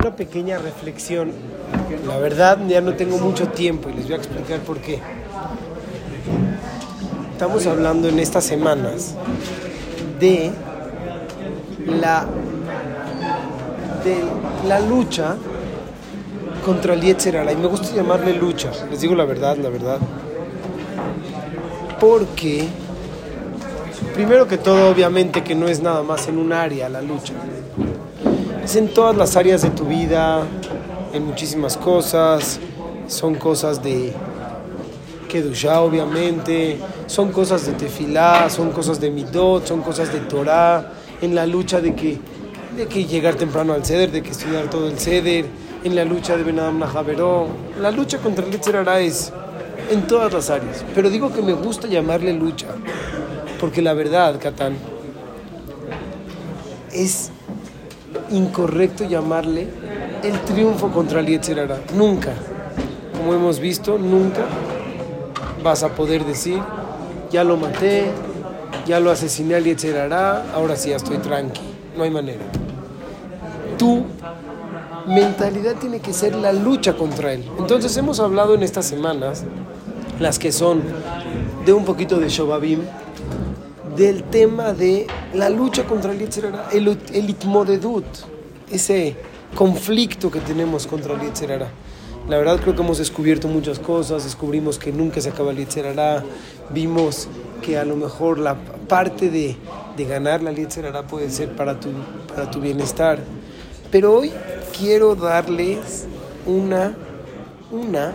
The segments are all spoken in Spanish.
una pequeña reflexión. La verdad, ya no tengo mucho tiempo y les voy a explicar por qué. Estamos hablando en estas semanas de la, de la lucha contra el Yetzerara. Y me gusta llamarle lucha, les digo la verdad, la verdad. Porque, primero que todo, obviamente que no es nada más en un área la lucha. Es en todas las áreas de tu vida, en muchísimas cosas. Son cosas de Kedushá, obviamente. Son cosas de Tefilá, son cosas de Midot, son cosas de Torah. En la lucha de que, de que llegar temprano al Ceder, de que estudiar todo el Ceder. En la lucha de Benadam Najaveró. La lucha contra el Yetzerara es en todas las áreas. Pero digo que me gusta llamarle lucha. Porque la verdad, Catán, es incorrecto llamarle el triunfo contra el Yetzerara. Nunca, como hemos visto, nunca vas a poder decir, ya lo maté, ya lo asesiné al Yetzerara, ahora sí ya estoy tranqui. No hay manera. Tu mentalidad tiene que ser la lucha contra él. Entonces hemos hablado en estas semanas, las que son de un poquito de Shobabim, del tema de la lucha contra el Yetzerara, el, el itmodedut, ese conflicto que tenemos contra el Yetzerara. La verdad creo que hemos descubierto muchas cosas, descubrimos que nunca se acaba el Yetzerara, vimos que a lo mejor la parte de, de ganar la Yetzerara puede ser para tu, para tu bienestar. Pero hoy quiero darles una, una,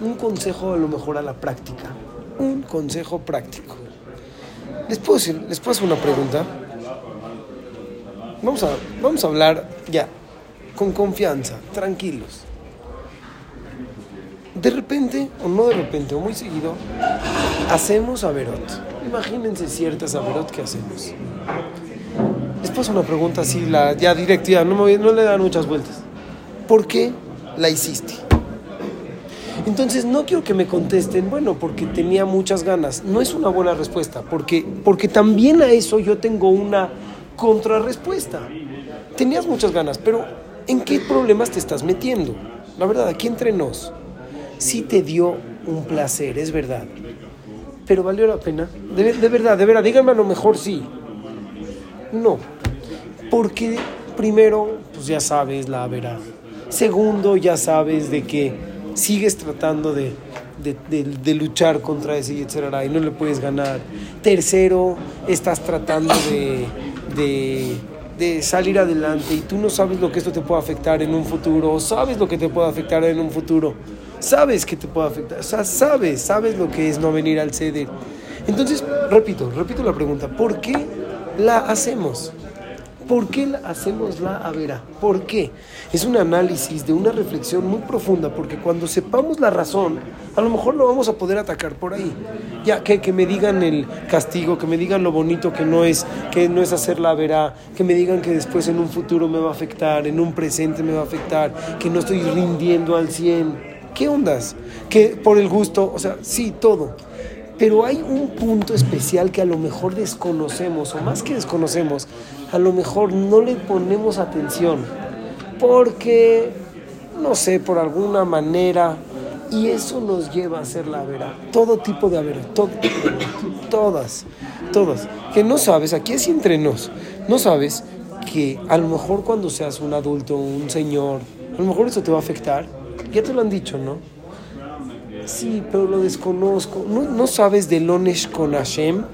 un consejo a lo mejor a la práctica, un consejo práctico. ¿Les puedo, decir, ¿Les puedo hacer una pregunta? Vamos a, vamos a hablar ya, con confianza, tranquilos. De repente, o no de repente, o muy seguido, hacemos averot. Imagínense ciertas averot que hacemos. Les paso una pregunta así, la, ya directa, ya, no, me, no le dan muchas vueltas. ¿Por qué la hiciste? Entonces no quiero que me contesten, bueno, porque tenía muchas ganas. No es una buena respuesta, porque, porque también a eso yo tengo una contrarrespuesta. Tenías muchas ganas, pero ¿en qué problemas te estás metiendo? La verdad, aquí entre nos, sí te dio un placer, es verdad. Pero valió la pena. De, de verdad, de verdad, díganme a lo mejor sí. No. Porque primero, pues ya sabes la verdad. Segundo, ya sabes de que sigues tratando de, de, de, luchar contra ese Yetzerara y no le puedes ganar. Tercero, estás tratando de, de, salir adelante y tú no sabes lo que esto te puede afectar en un futuro, sabes lo que te puede afectar en un futuro, sabes que te puede afectar, o sea, sabes, sabes lo que es no venir al ceder. Entonces, repito, repito la pregunta, ¿por qué la hacemos? ¿Por qué hacemos la avera? ¿Por qué? Es un análisis de una reflexión muy profunda, porque cuando sepamos la razón, a lo mejor lo vamos a poder atacar por ahí. Ya que, me digan el castigo, que me digan lo bonito que no es, que no es hacer la avera, que me digan que después en un futuro me va a afectar, en un presente me va a afectar, que no estoy rindiendo al 100. ¿Qué ondas? Que por el gusto, o sea, sí, todo. Pero hay un punto especial que a lo mejor desconocemos, o más que desconocemos, a lo mejor no le ponemos atención, porque, no sé, por alguna manera, y eso nos lleva a hacer la vera. Todo tipo de todo, todas, todas. Que no sabes, aquí es entre nos, no sabes que a lo mejor cuando seas un adulto, un señor, a lo mejor eso te va a afectar. Ya te lo han dicho, ¿no? Sí, pero lo desconozco. ¿No, sabes de Lonesh con Hashem?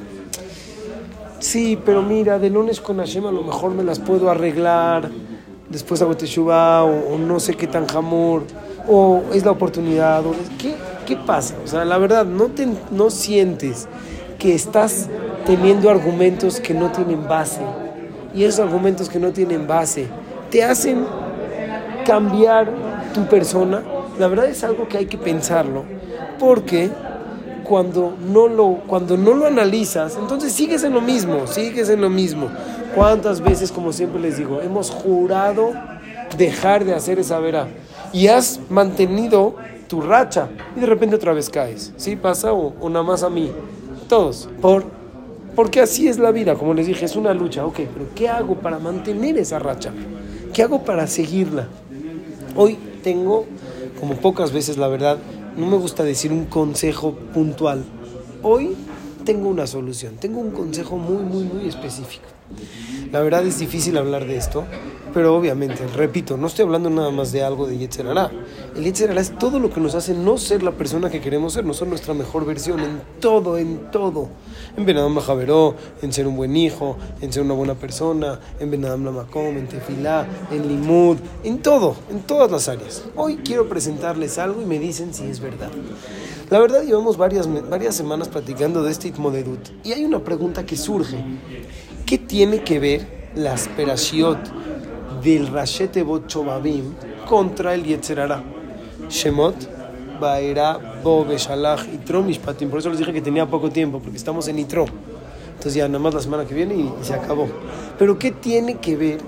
Sí, pero mira, de Lonesh con Hashem a lo mejor me las puedo arreglar. Después hago Teshuvah o, o, no sé qué tan jamor. O es la oportunidad. O, ¿qué, ¿Qué pasa? O sea, la verdad, no, te, no sientes que estás teniendo argumentos que no tienen base. Y esos argumentos que no tienen base te hacen cambiar tu persona. La verdad es algo que hay que pensarlo porque cuando no lo cuando no lo analizas entonces sigues en lo mismo sigues en lo mismo. Cuántas veces como siempre les digo hemos jurado dejar de hacer esa vera y has mantenido tu racha y de repente otra vez caes sí pasa o, o nada más a mí todos. Por porque así es la vida como les dije es una lucha. Ok pero qué hago para mantener esa racha ¿Qué hago para seguirla? Hoy tengo, como pocas veces la verdad, no me gusta decir un consejo puntual. Hoy tengo una solución, tengo un consejo muy, muy, muy específico. La verdad es difícil hablar de esto, pero obviamente, repito, no estoy hablando nada más de algo de Yetzerara. El Yetzerara es todo lo que nos hace no ser la persona que queremos ser, no ser nuestra mejor versión en todo, en todo. En Benadam Javeró, en ser un buen hijo, en ser una buena persona, en Benadam Lamakom, en Tefilá, en Limud, en todo, en todas las áreas. Hoy quiero presentarles algo y me dicen si es verdad. La verdad, llevamos varias, varias semanas platicando de este Itmodedut y hay una pregunta que surge. ¿Qué tiene que ver la Perashiot del Rashete Bot contra el Yetzerara? Shemot, Baera, Bo, Beshalach, Itro, Mishpatim. Por eso les dije que tenía poco tiempo, porque estamos en Itro. Entonces ya nada más la semana que viene y se acabó. Pero ¿qué tiene que ver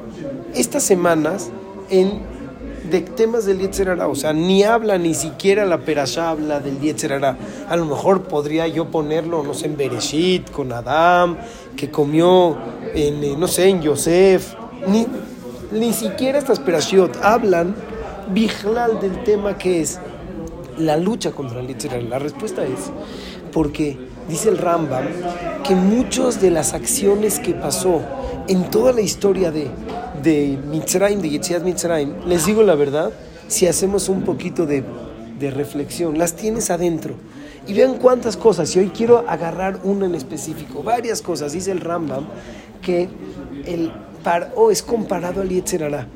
estas semanas en de temas del Yetzerara, o sea, ni habla, ni siquiera la Perashá habla del Yetzerara. A lo mejor podría yo ponerlo, no sé, en Bereshit, con Adam, que comió en, eh, no sé, en Yosef. Ni, ni siquiera estas Perashiot hablan viglal del tema que es la lucha contra el Yetzerara. La respuesta es porque dice el Rambam que muchas de las acciones que pasó en toda la historia de de Mitzrayim, de Yetziat Mitzrayim, les digo la verdad, si hacemos un poquito de, de reflexión, las tienes adentro. Y vean cuántas cosas, y hoy quiero agarrar una en específico, varias cosas. Dice el Rambam que el Paro es comparado al Yetzerara.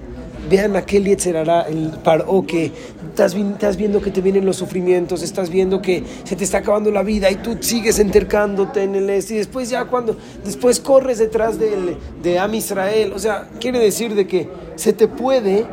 Vean aquel Yetzerara, el Paro que estás, estás, viendo que te vienen los sufrimientos, estás viendo que se te está acabando la vida y tú sigues entercándote en el este. Y después ya cuando, después corres detrás del, de Am Israel, o sea, quiere decir de que se te puede,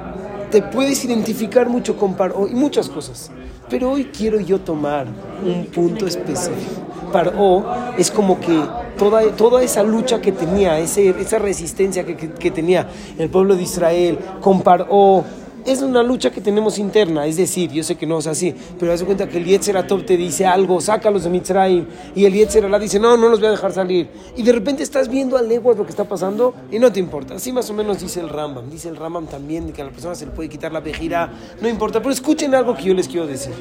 te puedes identificar mucho con Paro y muchas cosas. Pero hoy quiero yo tomar un punto específico. Paro es como que toda, toda esa lucha que tenía, ese, esa resistencia que, que, tenía el pueblo de Israel con Paro, es una lucha que tenemos interna, es decir, yo sé que no es así, pero haz cuenta que el Yetzer te dice algo, sácalos de Mitzrayim, y el Yetzer dice, no, no los voy a dejar salir. Y de repente estás viendo a leguas lo que está pasando y no te importa. Así más o menos dice el Rambam. Dice el Rambam también que a la persona se le puede quitar la vejira, no importa. Pero escuchen algo que yo les quiero decir.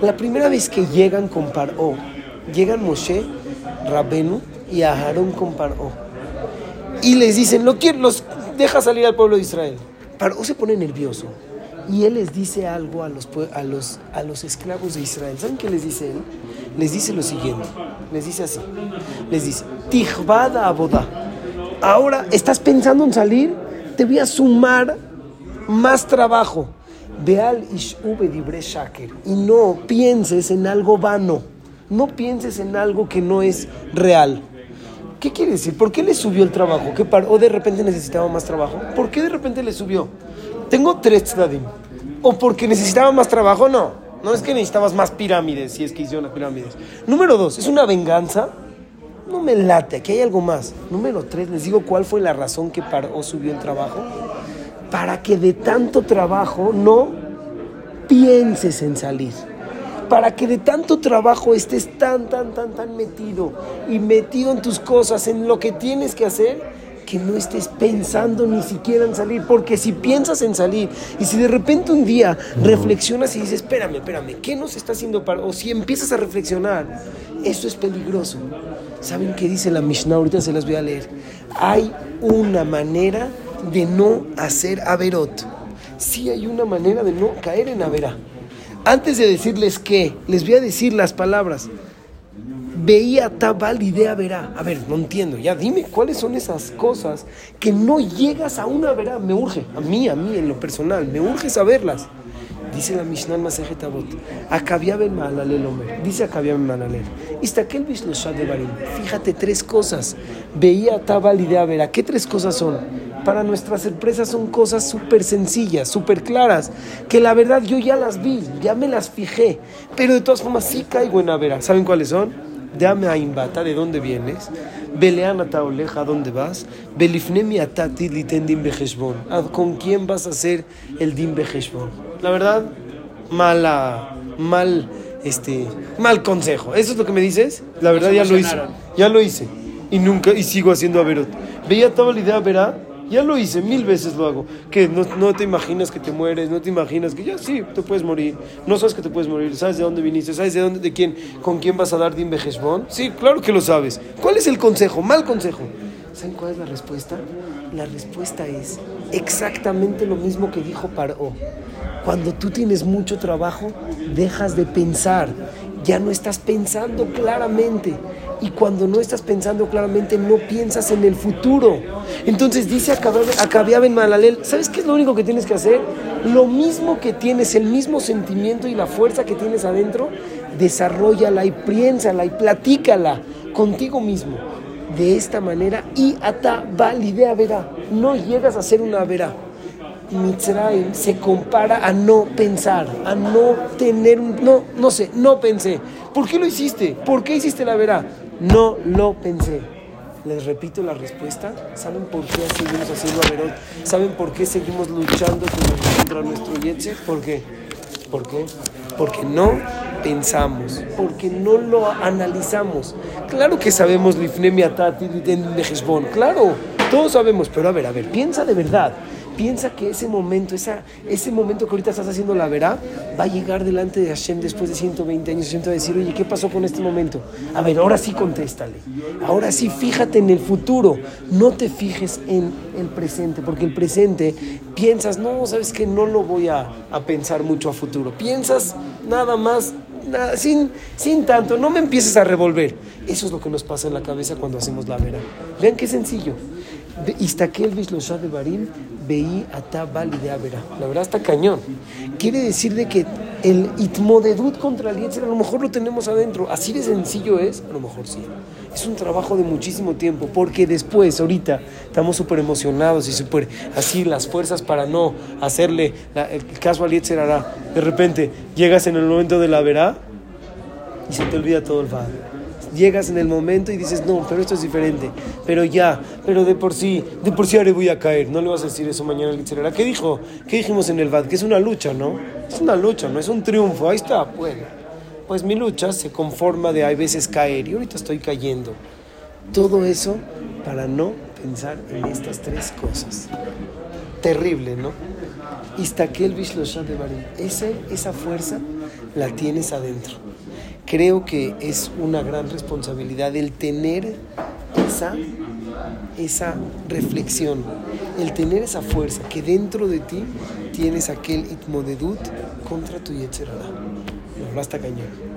La primera vez que llegan con Paró, llegan Moshe, Rabenu y Aharón con Paró. Y les dicen, lo quiero, los deja salir al pueblo de Israel. Paró se pone nervioso y él les dice algo a los, a los, a los esclavos de Israel. ¿Saben qué les dice él? Les dice lo siguiente. Les dice así. Les dice, Tijbada aboda. Ahora, ¿estás pensando en salir? Te voy a sumar más trabajo. Veal ishube dibre shaker. Y no pienses en algo vano. No pienses en algo que no es real. ¿Qué quiere decir? ¿Por qué le subió el trabajo? ¿Qué ¿O de repente necesitaba más trabajo? ¿Por qué de repente le subió? Tengo tres tzdadim. O porque necesitaba más trabajo, no. No es que necesitabas más pirámides, si es que hicieron las pirámides. Número dos, ¿es una venganza? No me late, aquí hay algo más. Número tres, les digo cuál fue la razón que paró, subió el trabajo. Para que de tanto trabajo no pienses en salir. Para que de tanto trabajo estés tan, tan, tan, tan metido y metido en tus cosas, en lo que tienes que hacer, que no estés pensando ni siquiera en salir, porque si piensas en salir y si de repente un día reflexionas y dices, espérame, espérame, ¿qué nos está haciendo para...? O si empiezas a reflexionar, eso es peligroso. ¿Saben qué dice la Mishnah? Ahorita se las voy a leer. Hay una manera de no hacer averot. Sí hay una manera de no caer en averá. Antes de decirles qué, les voy a decir las palabras veía tabal idea verá. A ver, no entiendo, ya dime cuáles son esas cosas que no llegas a una verá. Me urge, a mí, a mí en lo personal, me urge saberlas. Dice la Mishnah Masejet Avot, Akabiaben Maalalel Omer, dice Akabiaben Maalalel, Istakel Bishloshat de Barim, fíjate tres cosas, veía tabal idea verá, ¿qué tres cosas son? Para nuestras empresas son cosas súper sencillas, súper claras, que la verdad yo ya las vi, ya me las fijé, pero de todas formas sí caigo en Avera. ¿Saben cuáles son? Dame a Imbata, ¿de dónde vienes? Belean oleja, ¿a dónde vas? Belifnemi atati litendim bejeshbon. ¿Con quién vas a hacer el dim bejeshbon? La verdad, mala, mal, este, mal consejo. ¿Eso es lo que me dices? La verdad ya lo hice. Ya lo hice. Y nunca, y sigo haciendo averot. Veía toda la idea, verá, Ya lo hice, mil veces lo hago. Que no, no, te imaginas que te mueres, no te imaginas que ya sí, te puedes morir. No sabes que te puedes morir, sabes de dónde viniste, sabes de dónde, de quién, con quién vas a dar din bejeshbon. Sí, claro que lo sabes. ¿Cuál es el consejo? Mal consejo. ¿Saben cuál es la respuesta? La respuesta es exactamente lo mismo que dijo Paro. Cuando tú tienes mucho trabajo, dejas de pensar. Ya no estás pensando claramente. Y cuando no estás pensando claramente, no piensas en el futuro. Entonces dice Acabiab en Malalel, ¿sabes qué es lo único que tienes que hacer? Lo mismo que tienes, el mismo sentimiento y la fuerza que tienes adentro, desarrollala y piénsala y platícala contigo mismo. De esta manera, y ata validea verá. No llegas a ser una verá. Mitzrayim se compara a no pensar, a no tener un... No, no sé, no pensé. ¿Por qué lo hiciste? ¿Por qué hiciste la verá? No lo pensé. Les repito la respuesta. ¿Saben por qué seguimos haciendo Averot? ¿Saben por qué seguimos luchando contra nuestro Yetzer? ¿Por qué? ¿Por qué? Porque no pensamos, porque no lo analizamos. Claro que sabemos Lifnemi Atati claro, todos sabemos, pero a ver, a ver, piensa de verdad. Piensa que ese momento, esa, ese momento que ahorita estás haciendo la verá, va a llegar delante de Hashem después de 120 años a decir, oye, ¿qué pasó con este momento? A ver, ahora sí contéstale. Ahora sí, fíjate en el futuro. No te fijes en el presente, porque el presente piensas, no, sabes que no lo voy a, a pensar mucho a futuro. Piensas nada más sin, sin tanto, no me empieces a revolver. Eso es lo que nos pasa en la cabeza cuando hacemos la vera. Vean qué sencillo. Istakel Vishlosha de Barim, Atabali de Avera. La verdad está cañón. Quiere decir de que el itmodedut contra el Yetzer a lo mejor lo tenemos adentro. Así de sencillo es, a lo mejor sí. Es un trabajo de muchísimo tiempo, porque después, ahorita, estamos súper emocionados y súper así, las fuerzas para no hacerle el caso al Yetzer hará. De repente, llegas en el momento de la verá y se te olvida todo el padre llegas en el momento y dices, no, pero esto es diferente, pero ya, pero de por sí, de por sí ahora voy a caer, no le vas a decir eso mañana al Itzerera. ¿Qué dijo? ¿Qué dijimos en el VAD? Que es una lucha, ¿no? Es una lucha, no es un triunfo, ahí está, bueno. Pues mi lucha se conforma de hay veces caer y ahorita estoy cayendo. Todo eso para no pensar en estas tres cosas. Terrible, ¿no? Istakel Bishloshan de Barim. Esa fuerza la tienes adentro creo que es una gran responsabilidad el tener esa, esa reflexión, el tener esa fuerza, que dentro de ti tienes aquel itmodedut contra tu yetzerara. No, hasta cañón.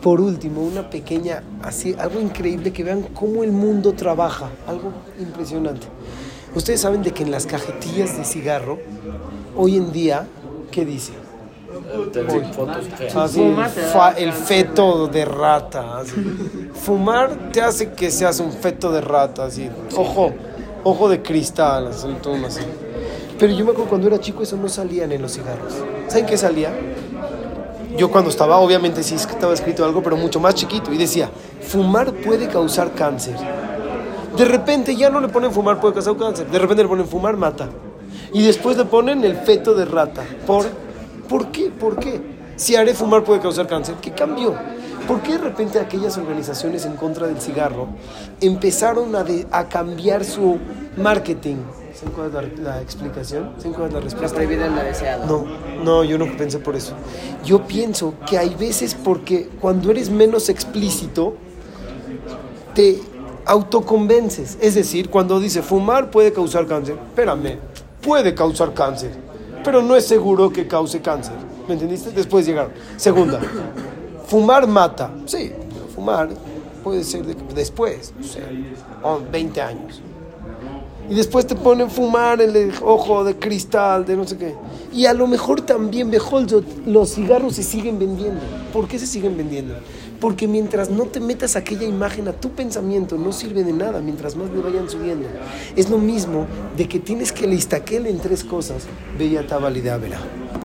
Por último, una pequeña, así, algo increíble que vean cómo el mundo trabaja, algo impresionante. Ustedes saben de que en las cajetillas de cigarro, hoy en día, ¿qué dice? El feto de rata. Fumar te hace que seas un feto de rata, así. Ojo, ojo de cristal, así. Pero yo me acuerdo cuando era chico eso no salían en los cigarros. ¿Saben qué salía? Yo cuando estaba, obviamente sí estaba escrito algo, pero mucho más chiquito. Y decía, fumar puede causar cáncer. De repente ya no le ponen fumar puede causar cáncer. De repente le ponen fumar mata. Y después le ponen el feto de rata. Por ¿Por qué? ¿Por qué? Si haré fumar puede causar cáncer, ¿qué cambió? ¿Por qué de repente aquellas organizaciones en contra del cigarro empezaron a, a cambiar su marketing? ¿Saben cuál es la, explicación? ¿Saben cuál es la respuesta? La la deseada. No, no, yo no pensé por eso. Yo pienso que hay veces porque cuando eres menos explícito, te autoconvences. Es decir, cuando dice fumar puede causar cáncer, espérame, puede causar cáncer pero no es seguro que cause cáncer. ¿Me entendiste? Después llegaron. Segunda, fumar mata. Sí, fumar puede ser después, o sea, 20 años. Y después te ponen fumar el ojo de cristal, de no sé qué. Y a lo mejor también, Behold, los cigarros se siguen vendiendo. ¿Por qué se siguen vendiendo? Porque mientras no te metas aquella imagen a tu pensamiento, no sirve de nada mientras más le vayan subiendo. Es lo mismo de que tienes que listaquel en tres cosas. Bella y de